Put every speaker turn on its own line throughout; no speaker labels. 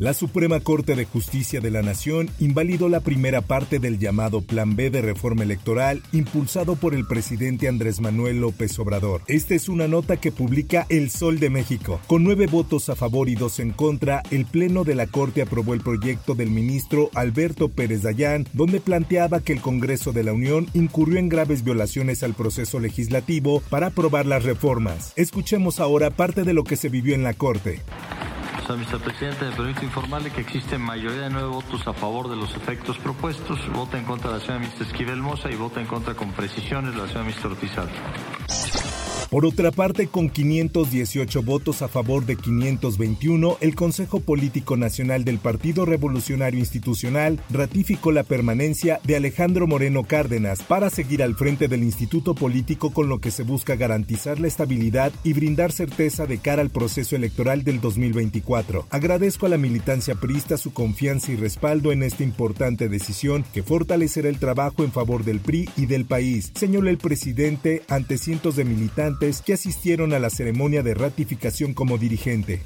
La Suprema Corte de Justicia de la Nación invalidó la primera parte del llamado Plan B de reforma electoral impulsado por el presidente Andrés Manuel López Obrador. Esta es una nota que publica El Sol de México. Con nueve votos a favor y dos en contra, el Pleno de la Corte aprobó el proyecto del ministro Alberto Pérez Dayán, donde planteaba que el Congreso de la Unión incurrió en graves violaciones al proceso legislativo para aprobar las reformas. Escuchemos ahora parte de lo que se vivió en la Corte.
Mr. Presidente, me permito informarle que existe mayoría de nueve votos a favor de los efectos propuestos. Vota en contra la señora Mr. Esquivel Moza y vota en contra con precisiones la señora Mr. Ortiz
por otra parte, con 518 votos a favor de 521, el Consejo Político Nacional del Partido Revolucionario Institucional ratificó la permanencia de Alejandro Moreno Cárdenas para seguir al frente del instituto político con lo que se busca garantizar la estabilidad y brindar certeza de cara al proceso electoral del 2024. Agradezco a la militancia priista su confianza y respaldo en esta importante decisión que fortalecerá el trabajo en favor del PRI y del país, señaló el presidente ante cientos de militantes que asistieron a la ceremonia de ratificación como dirigente.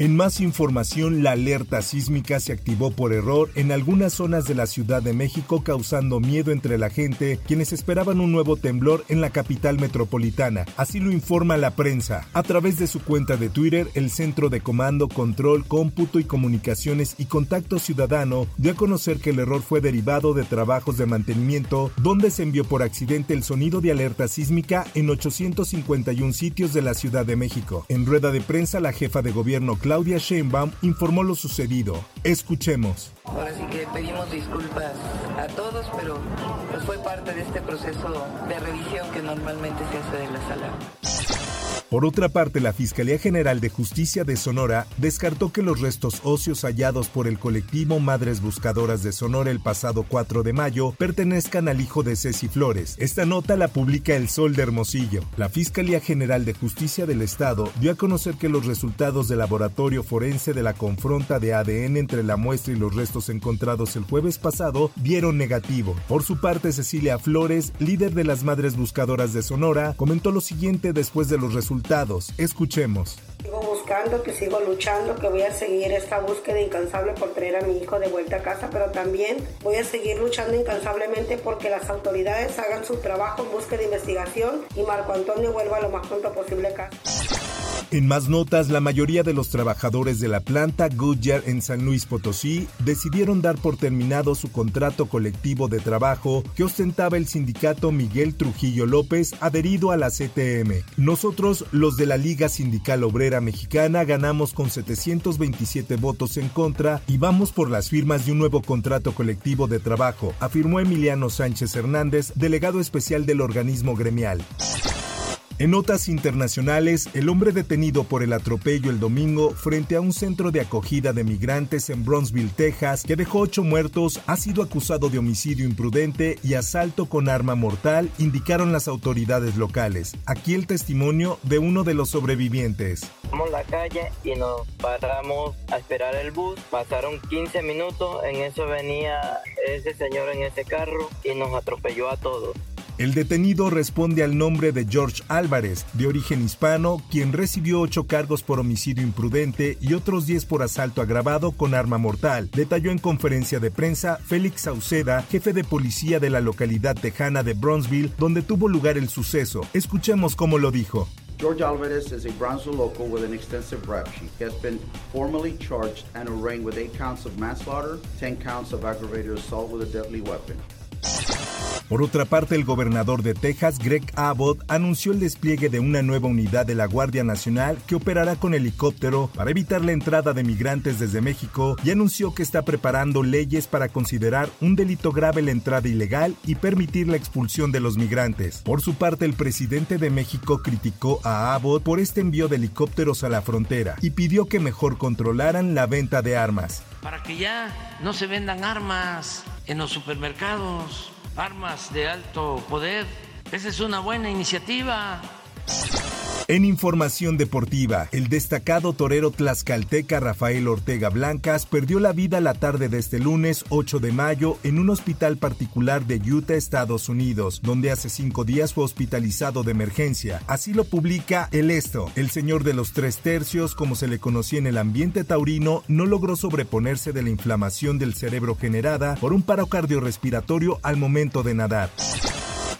En más información, la alerta sísmica se activó por error en algunas zonas de la Ciudad de México, causando miedo entre la gente, quienes esperaban un nuevo temblor en la capital metropolitana. Así lo informa la prensa. A través de su cuenta de Twitter, el Centro de Comando, Control, Cómputo y Comunicaciones y Contacto Ciudadano dio a conocer que el error fue derivado de trabajos de mantenimiento, donde se envió por accidente el sonido de alerta sísmica en 851 sitios de la Ciudad de México. En rueda de prensa, la jefa de gobierno Claudia Sheinbaum informó lo sucedido. Escuchemos.
Ahora sí que pedimos disculpas a todos, pero fue parte de este proceso de revisión que normalmente se hace de la sala.
Por otra parte, la Fiscalía General de Justicia de Sonora descartó que los restos óseos hallados por el colectivo Madres Buscadoras de Sonora el pasado 4 de mayo pertenezcan al hijo de Ceci Flores. Esta nota la publica El Sol de Hermosillo. La Fiscalía General de Justicia del Estado dio a conocer que los resultados del laboratorio forense de la confronta de ADN entre la muestra y los restos encontrados el jueves pasado dieron negativo. Por su parte, Cecilia Flores, líder de las Madres Buscadoras de Sonora, comentó lo siguiente después de los resultados Escuchemos.
Sigo buscando, que sigo luchando, que voy a seguir esta búsqueda incansable por traer a mi hijo de vuelta a casa, pero también voy a seguir luchando incansablemente porque las autoridades hagan su trabajo en búsqueda de investigación y Marco Antonio vuelva lo más pronto posible a casa.
En más notas, la mayoría de los trabajadores de la planta Goodyear en San Luis Potosí decidieron dar por terminado su contrato colectivo de trabajo que ostentaba el sindicato Miguel Trujillo López adherido a la CTM. Nosotros, los de la Liga Sindical Obrera Mexicana, ganamos con 727 votos en contra y vamos por las firmas de un nuevo contrato colectivo de trabajo, afirmó Emiliano Sánchez Hernández, delegado especial del organismo gremial. En notas internacionales, el hombre detenido por el atropello el domingo frente a un centro de acogida de migrantes en Brownsville, Texas, que dejó ocho muertos, ha sido acusado de homicidio imprudente y asalto con arma mortal, indicaron las autoridades locales. Aquí el testimonio de uno de los sobrevivientes.
Vamos la calle y nos paramos a esperar el bus. Pasaron 15 minutos, en eso venía ese señor en ese carro y nos atropelló a todos.
El detenido responde al nombre de George Álvarez, de origen hispano, quien recibió ocho cargos por homicidio imprudente y otros diez por asalto agravado con arma mortal, detalló en conferencia de prensa Félix Sauceda, jefe de policía de la localidad tejana de Bronzeville, donde tuvo lugar el suceso. Escuchemos cómo lo dijo.
George Alvarez is a Brownsville local with an extensive rap sheet. He has been formally charged and arraigned with eight counts of manslaughter, 10 counts of aggravated assault with a deadly weapon.
Por otra parte, el gobernador de Texas, Greg Abbott, anunció el despliegue de una nueva unidad de la Guardia Nacional que operará con helicóptero para evitar la entrada de migrantes desde México y anunció que está preparando leyes para considerar un delito grave la entrada ilegal y permitir la expulsión de los migrantes. Por su parte, el presidente de México criticó a Abbott por este envío de helicópteros a la frontera y pidió que mejor controlaran la venta de armas.
Para que ya no se vendan armas en los supermercados armas de alto poder. Esa es una buena iniciativa.
En información deportiva, el destacado torero tlaxcalteca Rafael Ortega Blancas perdió la vida la tarde de este lunes 8 de mayo en un hospital particular de Utah, Estados Unidos, donde hace cinco días fue hospitalizado de emergencia. Así lo publica El Esto. El señor de los tres tercios, como se le conocía en el ambiente taurino, no logró sobreponerse de la inflamación del cerebro generada por un paro cardiorrespiratorio al momento de nadar.